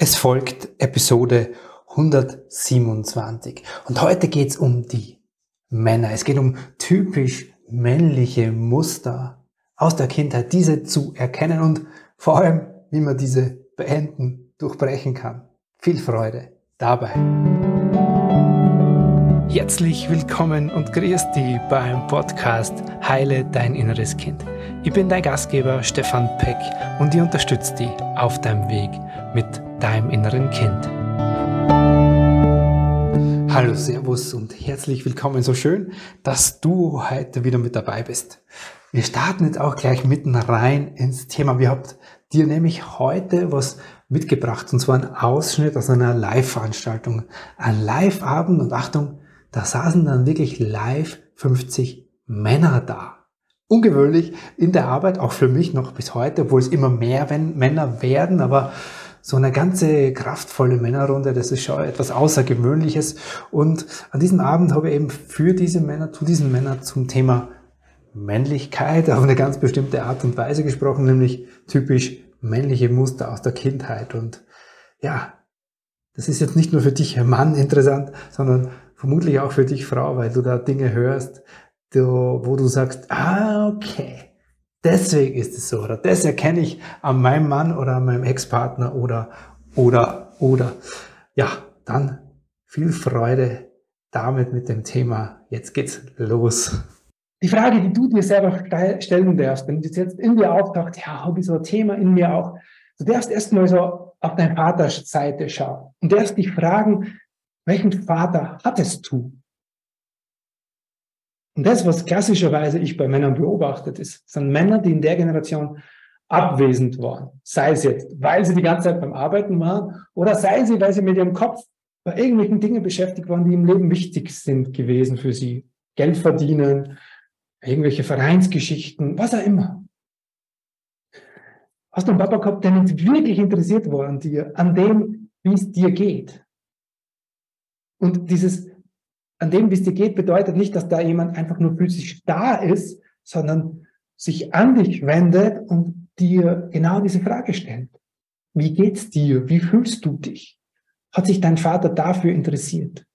Es folgt Episode 127 und heute geht es um die Männer. Es geht um typisch männliche Muster aus der Kindheit, diese zu erkennen und vor allem, wie man diese beenden, durchbrechen kann. Viel Freude dabei. Herzlich willkommen und grüß dich beim Podcast Heile dein inneres Kind. Ich bin dein Gastgeber Stefan Peck und ich unterstütze dich auf deinem Weg mit deinem inneren Kind. Hallo, Servus und herzlich willkommen. So schön, dass du heute wieder mit dabei bist. Wir starten jetzt auch gleich mitten rein ins Thema. Wir habt dir nämlich heute was mitgebracht und zwar ein Ausschnitt aus einer Live-Veranstaltung. Ein Live-Abend und Achtung, da saßen dann wirklich live 50 Männer da ungewöhnlich in der Arbeit, auch für mich noch bis heute, obwohl es immer mehr Männer werden, aber so eine ganze kraftvolle Männerrunde, das ist schon etwas Außergewöhnliches. Und an diesem Abend habe ich eben für diese Männer, zu diesen Männern zum Thema Männlichkeit auf eine ganz bestimmte Art und Weise gesprochen, nämlich typisch männliche Muster aus der Kindheit. Und ja, das ist jetzt nicht nur für dich Mann interessant, sondern vermutlich auch für dich Frau, weil du da Dinge hörst, wo du sagst, ah, okay, Deswegen ist es so, oder das erkenne ich an meinem Mann oder an meinem Ex-Partner oder, oder, oder. Ja, dann viel Freude damit mit dem Thema. Jetzt geht's los. Die Frage, die du dir selber stellen darfst, wenn das jetzt in dir auftaucht, ja, habe ich so ein Thema in mir auch. Du darfst erstmal so auf deine Vaterseite schauen und darfst dich fragen, welchen Vater hattest du? Und das, was klassischerweise ich bei Männern beobachtet ist, sind Männer, die in der Generation abwesend waren. Sei es jetzt, weil sie die ganze Zeit beim Arbeiten waren oder sei sie, weil sie mit ihrem Kopf bei irgendwelchen Dingen beschäftigt waren, die im Leben wichtig sind gewesen für sie. Geld verdienen, irgendwelche Vereinsgeschichten, was auch immer. Hast du einen Papa gehabt, der nicht wirklich interessiert war an dir, an dem, wie es dir geht? Und dieses an dem, wie es dir geht, bedeutet nicht, dass da jemand einfach nur physisch da ist, sondern sich an dich wendet und dir genau diese Frage stellt. Wie geht's dir? Wie fühlst du dich? Hat sich dein Vater dafür interessiert?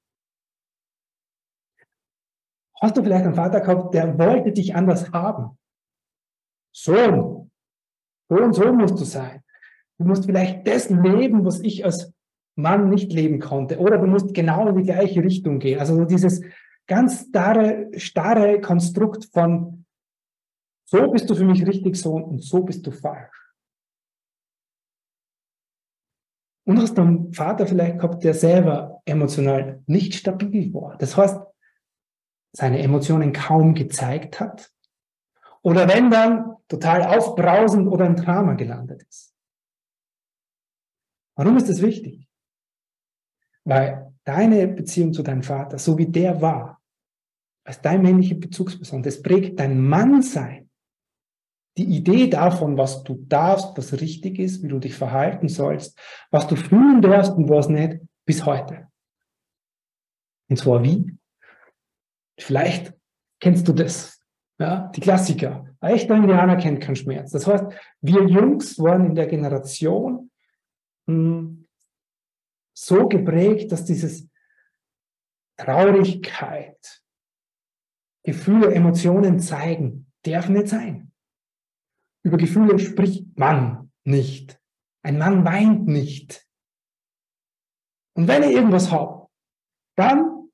Hast du vielleicht einen Vater gehabt, der wollte dich anders haben? Sohn, so und so musst du sein. Du musst vielleicht das leben, was ich als Mann nicht leben konnte. Oder du musst genau in die gleiche Richtung gehen. Also so dieses ganz starre, starre Konstrukt von so bist du für mich richtig so und so bist du falsch. Und hast einen Vater vielleicht gehabt, der selber emotional nicht stabil war. Das heißt, seine Emotionen kaum gezeigt hat. Oder wenn dann total aufbrausend oder ein Drama gelandet ist. Warum ist das wichtig? Weil deine Beziehung zu deinem Vater, so wie der war, als dein männliche Bezugsperson, das prägt dein Mannsein. Die Idee davon, was du darfst, was richtig ist, wie du dich verhalten sollst, was du fühlen darfst und was nicht, bis heute. Und zwar wie? Vielleicht kennst du das. Ja, die Klassiker. Ein echter Indianer kennt keinen Schmerz. Das heißt, wir Jungs waren in der Generation, mh, hm, so geprägt, dass dieses Traurigkeit, Gefühle, Emotionen zeigen, darf nicht sein. Über Gefühle spricht man nicht. Ein Mann weint nicht. Und wenn ich irgendwas habe, dann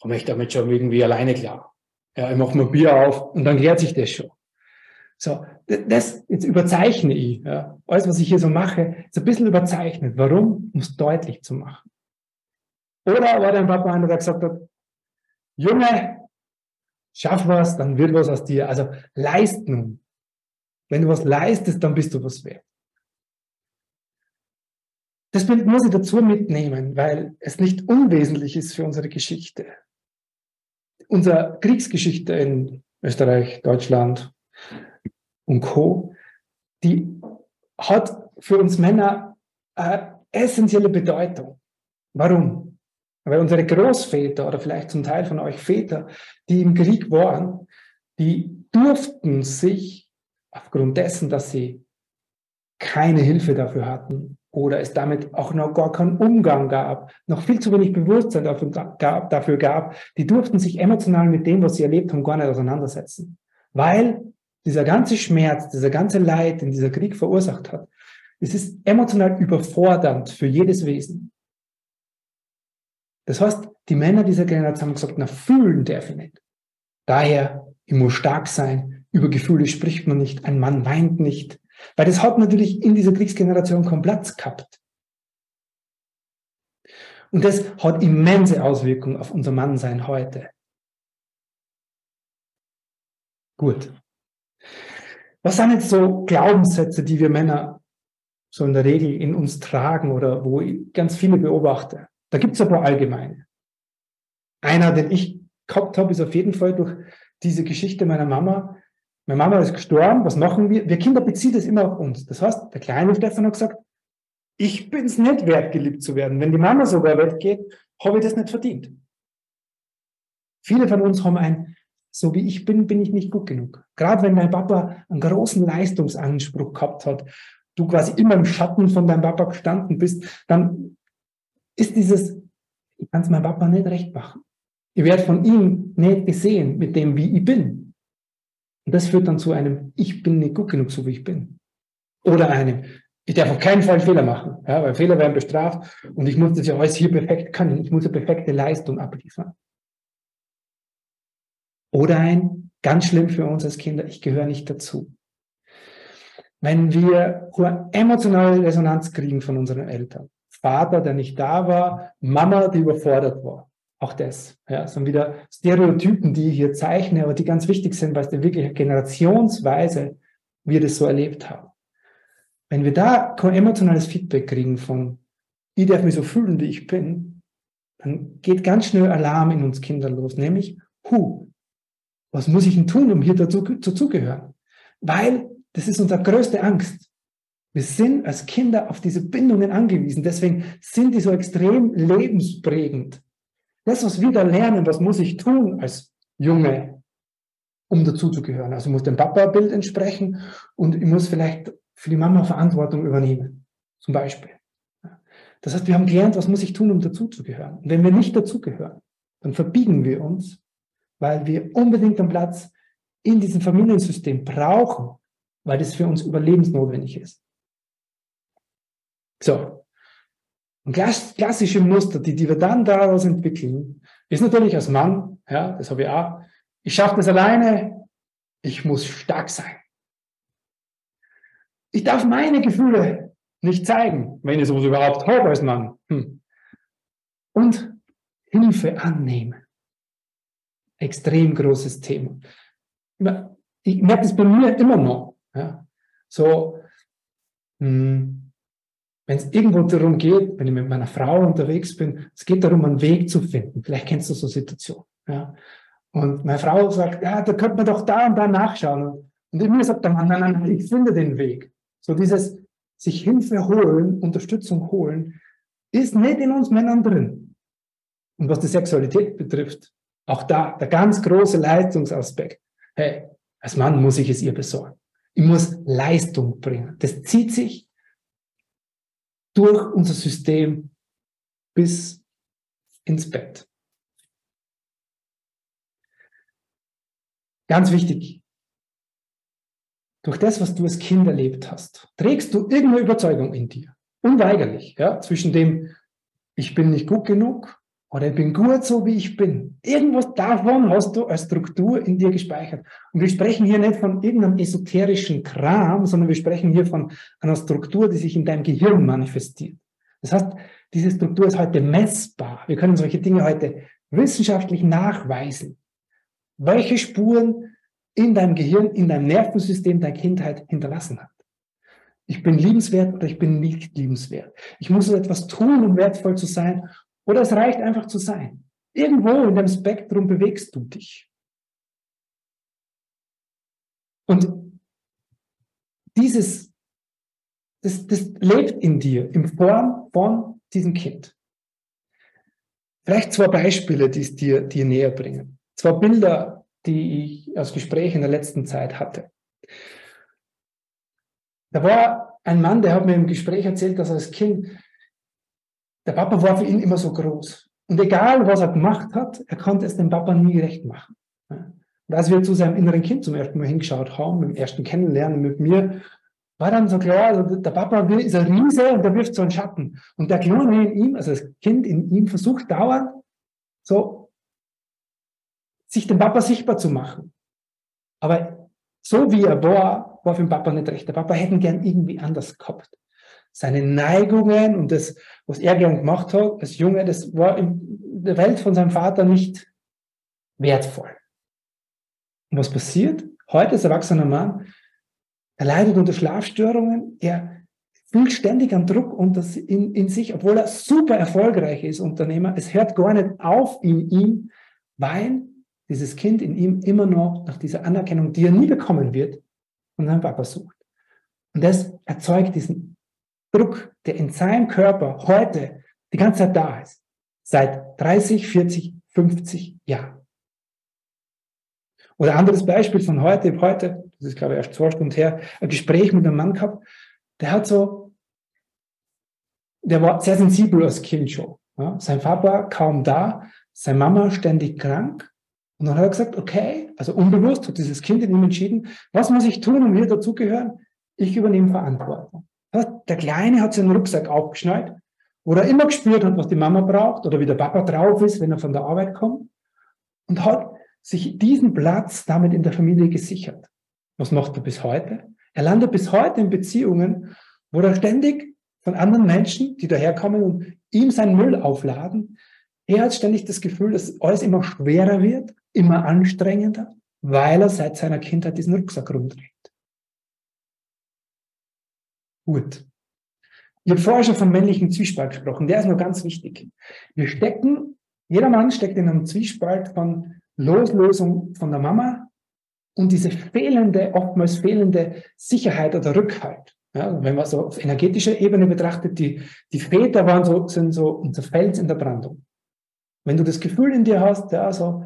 komme ich damit schon irgendwie alleine klar. Ja, ich mache mir Bier auf und dann klärt sich das schon. So, das jetzt überzeichne ich. Ja. Alles, was ich hier so mache, ist ein bisschen überzeichnet. Warum? Um es deutlich zu machen. Oder war dein Papa einer, der gesagt hat, Junge, schaff was, dann wird was aus dir. Also leisten. Wenn du was leistest, dann bist du was wert. Das Bild muss ich dazu mitnehmen, weil es nicht unwesentlich ist für unsere Geschichte. Unsere Kriegsgeschichte in Österreich, Deutschland, und Co., die hat für uns Männer eine essentielle Bedeutung. Warum? Weil unsere Großväter oder vielleicht zum Teil von euch Väter, die im Krieg waren, die durften sich aufgrund dessen, dass sie keine Hilfe dafür hatten oder es damit auch noch gar keinen Umgang gab, noch viel zu wenig Bewusstsein dafür gab, dafür gab, die durften sich emotional mit dem, was sie erlebt haben, gar nicht auseinandersetzen. Weil dieser ganze Schmerz, dieser ganze Leid, den dieser Krieg verursacht hat, es ist emotional überfordernd für jedes Wesen. Das heißt, die Männer dieser Generation haben gesagt, na, fühlen darf ich nicht. Daher, ich muss stark sein, über Gefühle spricht man nicht, ein Mann weint nicht, weil das hat natürlich in dieser Kriegsgeneration keinen Platz gehabt. Und das hat immense Auswirkungen auf unser Mannsein heute. Gut. Was sind jetzt so Glaubenssätze, die wir Männer so in der Regel in uns tragen oder wo ich ganz viele beobachte? Da gibt es ein paar allgemeine. Einer, den ich gehabt habe, ist auf jeden Fall durch diese Geschichte meiner Mama, meine Mama ist gestorben, was machen wir? Wir Kinder beziehen das immer auf uns. Das heißt, der kleine Stefan hat gesagt, ich bin es nicht wert, geliebt zu werden. Wenn die Mama sogar weggeht, habe ich das nicht verdient. Viele von uns haben ein, so wie ich bin, bin ich nicht gut genug. Gerade wenn dein Papa einen großen Leistungsanspruch gehabt hat, du quasi immer im Schatten von deinem Papa gestanden bist, dann ist dieses, ich kann es meinem Papa nicht recht machen. Ich werde von ihm nicht gesehen mit dem, wie ich bin. Und das führt dann zu einem, ich bin nicht gut genug, so wie ich bin. Oder einem, ich darf auf keinen Fall Fehler machen, ja, weil Fehler werden bestraft und ich muss das ja alles hier perfekt können. Ich muss eine perfekte Leistung abliefern. Oder ein, ganz schlimm für uns als Kinder, ich gehöre nicht dazu. Wenn wir hohe emotionale Resonanz kriegen von unseren Eltern, Vater, der nicht da war, Mama, die überfordert war, auch das. Ja, sind wieder Stereotypen, die ich hier zeichne, aber die ganz wichtig sind, weil es wirklich generationsweise wir das so erlebt haben. Wenn wir da emotionales Feedback kriegen von, ich darf mich so fühlen, wie ich bin, dann geht ganz schnell Alarm in uns Kinder los, nämlich, hu, was muss ich denn tun, um hier dazu, dazugehören? Weil das ist unsere größte Angst. Wir sind als Kinder auf diese Bindungen angewiesen. Deswegen sind die so extrem lebensprägend. Das, was wir da lernen, was muss ich tun als Junge, um dazuzugehören. Also ich muss dem Papa-Bild entsprechen und ich muss vielleicht für die Mama Verantwortung übernehmen, zum Beispiel. Das heißt, wir haben gelernt, was muss ich tun, um dazuzugehören. Und wenn wir nicht dazugehören, dann verbiegen wir uns, weil wir unbedingt einen Platz in diesem Familiensystem brauchen, weil das für uns überlebensnotwendig ist. So, und klassische Muster, die, die wir dann daraus entwickeln, ist natürlich als Mann, ja, das habe ich auch, ich schaffe das alleine, ich muss stark sein. Ich darf meine Gefühle nicht zeigen, wenn ich sowas überhaupt habe als Mann. Hm. Und Hilfe annehmen. Extrem großes Thema. Ich merke das bei mir immer noch. Ja. So, hm, wenn es irgendwo darum geht, wenn ich mit meiner Frau unterwegs bin, es geht darum, einen Weg zu finden. Vielleicht kennst du so Situationen. Ja. Und meine Frau sagt, ja, da könnte man doch da und da nachschauen. Und ich mir sagt der Mann, nein, nein, nein, ich finde den Weg. So dieses sich Hilfe holen, Unterstützung holen, ist nicht in uns Männern drin. Und was die Sexualität betrifft, auch da der ganz große Leistungsaspekt. Hey, als Mann muss ich es ihr besorgen. Ich muss Leistung bringen. Das zieht sich durch unser System bis ins Bett. Ganz wichtig. Durch das, was du als Kind erlebt hast, trägst du irgendeine Überzeugung in dir. Unweigerlich, ja, zwischen dem, ich bin nicht gut genug oder ich bin gut so, wie ich bin. Irgendwas davon hast du als Struktur in dir gespeichert. Und wir sprechen hier nicht von irgendeinem esoterischen Kram, sondern wir sprechen hier von einer Struktur, die sich in deinem Gehirn manifestiert. Das heißt, diese Struktur ist heute messbar. Wir können solche Dinge heute wissenschaftlich nachweisen. Welche Spuren in deinem Gehirn, in deinem Nervensystem deine Kindheit hinterlassen hat. Ich bin liebenswert oder ich bin nicht liebenswert. Ich muss etwas tun, um wertvoll zu sein oder es reicht einfach zu sein. Irgendwo in dem Spektrum bewegst du dich. Und dieses, das, das lebt in dir in Form von diesem Kind. Vielleicht zwei Beispiele, die es dir, dir näher bringen. Zwei Bilder, die ich aus Gesprächen in der letzten Zeit hatte. Da war ein Mann, der hat mir im Gespräch erzählt, dass er als Kind, der Papa war für ihn immer so groß. Und egal, was er gemacht hat, er konnte es dem Papa nie recht machen. Und als wir zu seinem inneren Kind zum ersten Mal hingeschaut haben, im ersten Kennenlernen mit mir, war dann so klar, also der Papa ist ein Riese und der wirft so einen Schatten. Und der Kleine in ihm, also das Kind in ihm, versucht dauernd so, sich dem Papa sichtbar zu machen. Aber so wie er war, war für den Papa nicht recht. Der Papa hätte ihn gern irgendwie anders gehabt. Seine Neigungen und das, was er gern gemacht hat als Junge, das war in der Welt von seinem Vater nicht wertvoll. Und was passiert? Heute als erwachsener Mann, er leidet unter Schlafstörungen, er fühlt ständig einen Druck unter in, in sich, obwohl er super erfolgreich ist, Unternehmer. Es hört gar nicht auf in ihm, weil dieses Kind in ihm immer noch nach dieser Anerkennung, die er nie bekommen wird, von seinem Papa sucht. Und das erzeugt diesen Druck, der in seinem Körper heute die ganze Zeit da ist. Seit 30, 40, 50 Jahren. Oder anderes Beispiel von heute, ich heute, das ist glaube ich erst zwei Stunden her, ein Gespräch mit einem Mann gehabt, der hat so, der war sehr sensibel als Kind schon. Ja? Sein Papa kaum da, seine Mama ständig krank. Und dann hat er gesagt, okay, also unbewusst hat dieses Kind in ihm entschieden, was muss ich tun, um hier dazugehören? Ich übernehme Verantwortung. Der Kleine hat seinen Rucksack aufgeschnallt, wo er immer gespürt hat, was die Mama braucht oder wie der Papa drauf ist, wenn er von der Arbeit kommt. Und hat sich diesen Platz damit in der Familie gesichert. Was macht er bis heute? Er landet bis heute in Beziehungen, wo er ständig von anderen Menschen, die daherkommen und ihm seinen Müll aufladen, er hat ständig das Gefühl, dass alles immer schwerer wird, immer anstrengender, weil er seit seiner Kindheit diesen Rucksack rumdreht. Gut. Ich habe vorher schon vom männlichen Zwiespalt gesprochen. Der ist noch ganz wichtig. Wir stecken, jeder Mann steckt in einem Zwiespalt von Loslösung von der Mama und diese fehlende, oftmals fehlende Sicherheit oder Rückhalt. Ja, wenn man so auf energetischer Ebene betrachtet, die, die Väter waren so, sind so unser Fels in der Brandung. Wenn du das Gefühl in dir hast, ja, so,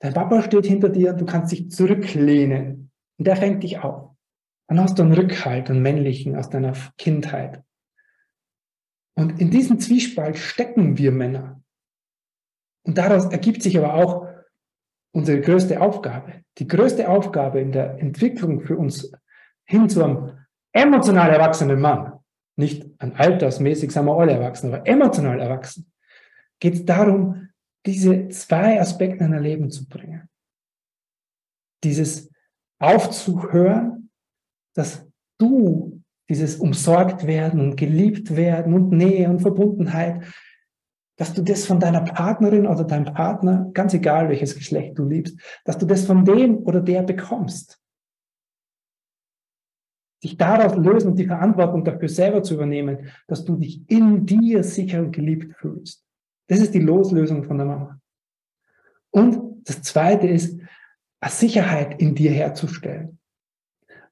dein Papa steht hinter dir, du kannst dich zurücklehnen und der fängt dich auf. Dann hast du einen Rückhalt, einen männlichen aus deiner Kindheit. Und in diesem Zwiespalt stecken wir Männer. Und daraus ergibt sich aber auch unsere größte Aufgabe. Die größte Aufgabe in der Entwicklung für uns hin zu einem emotional erwachsenen Mann, nicht an altersmäßig sind wir alle erwachsen, aber emotional erwachsen, geht es darum, diese zwei Aspekte in ein Leben zu bringen. Dieses aufzuhören, dass du dieses umsorgt werden und geliebt werden und Nähe und Verbundenheit dass du das von deiner Partnerin oder deinem Partner, ganz egal welches Geschlecht du liebst, dass du das von dem oder der bekommst. Dich daraus lösen und die Verantwortung dafür selber zu übernehmen, dass du dich in dir sicher und geliebt fühlst. Das ist die Loslösung von der Mama. Und das zweite ist, eine Sicherheit in dir herzustellen.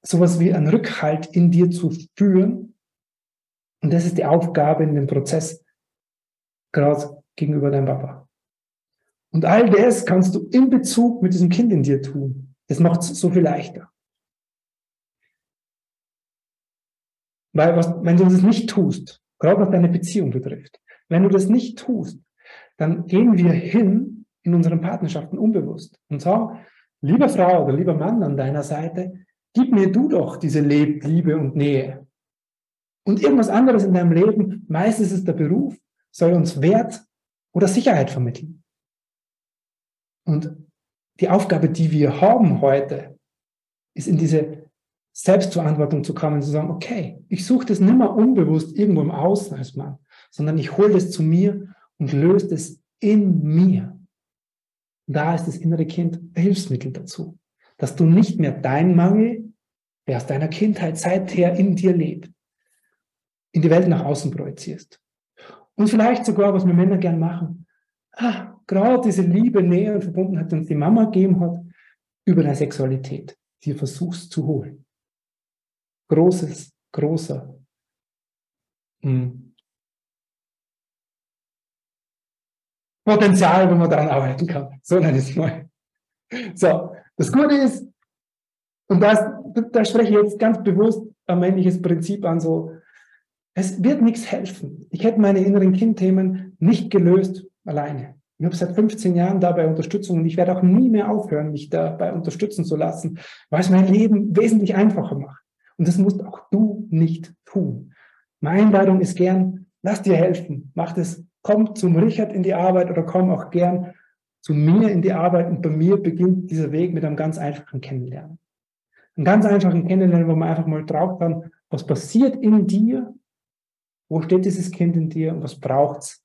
Sowas wie einen Rückhalt in dir zu führen. Und das ist die Aufgabe in dem Prozess, gerade gegenüber deinem Papa. Und all das kannst du in Bezug mit diesem Kind in dir tun. Das macht es so viel leichter. Weil was, wenn du das nicht tust, gerade was deine Beziehung betrifft, wenn du das nicht tust, dann gehen wir hin in unseren Partnerschaften unbewusst und sagen, lieber Frau oder lieber Mann an deiner Seite, gib mir du doch diese Liebe und Nähe. Und irgendwas anderes in deinem Leben, meistens ist der Beruf, soll uns Wert oder Sicherheit vermitteln. Und die Aufgabe, die wir haben heute, ist in diese Selbstverantwortung zu kommen, zu sagen, okay, ich suche das nicht mehr unbewusst irgendwo im Außen als Mann, sondern ich hole das zu mir und löse das in mir. Und da ist das innere Kind ein Hilfsmittel dazu, dass du nicht mehr dein Mangel, der aus deiner Kindheit seither in dir lebt, in die Welt nach außen projizierst. Und vielleicht sogar, was wir Männer gern machen, ah, gerade diese Liebe, Nähe und Verbundenheit, die uns die Mama gegeben hat, über deine Sexualität, die du versuchst zu holen. Großes, großer hm, Potenzial, wo man daran arbeiten kann. So nenne ich es mal. So, das Gute ist, und das, da spreche ich jetzt ganz bewusst ein männliches Prinzip an, so, es wird nichts helfen. Ich hätte meine inneren Kindthemen nicht gelöst alleine. Ich habe seit 15 Jahren dabei Unterstützung und ich werde auch nie mehr aufhören, mich dabei unterstützen zu lassen, weil es mein Leben wesentlich einfacher macht. Und das musst auch du nicht tun. Meine Einladung ist gern, lass dir helfen, mach das, komm zum Richard in die Arbeit oder komm auch gern zu mir in die Arbeit und bei mir beginnt dieser Weg mit einem ganz einfachen Kennenlernen. Einen ganz einfachen Kennenlernen, wo man einfach mal drauf kann, was passiert in dir, wo steht dieses Kind in dir und was braucht's,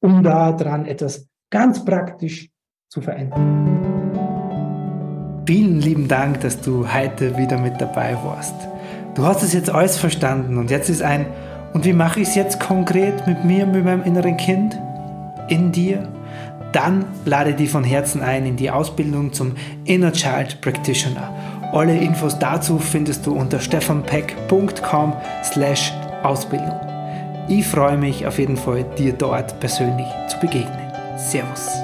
um da dran etwas ganz praktisch zu verändern. Vielen lieben Dank, dass du heute wieder mit dabei warst. Du hast es jetzt alles verstanden und jetzt ist ein, und wie mache ich es jetzt konkret mit mir, mit meinem inneren Kind, in dir? Dann lade dich von Herzen ein in die Ausbildung zum Inner Child Practitioner. Alle Infos dazu findest du unter stefanpeck.com slash Ausbildung. Ich freue mich auf jeden Fall, dir dort persönlich zu begegnen. Servus.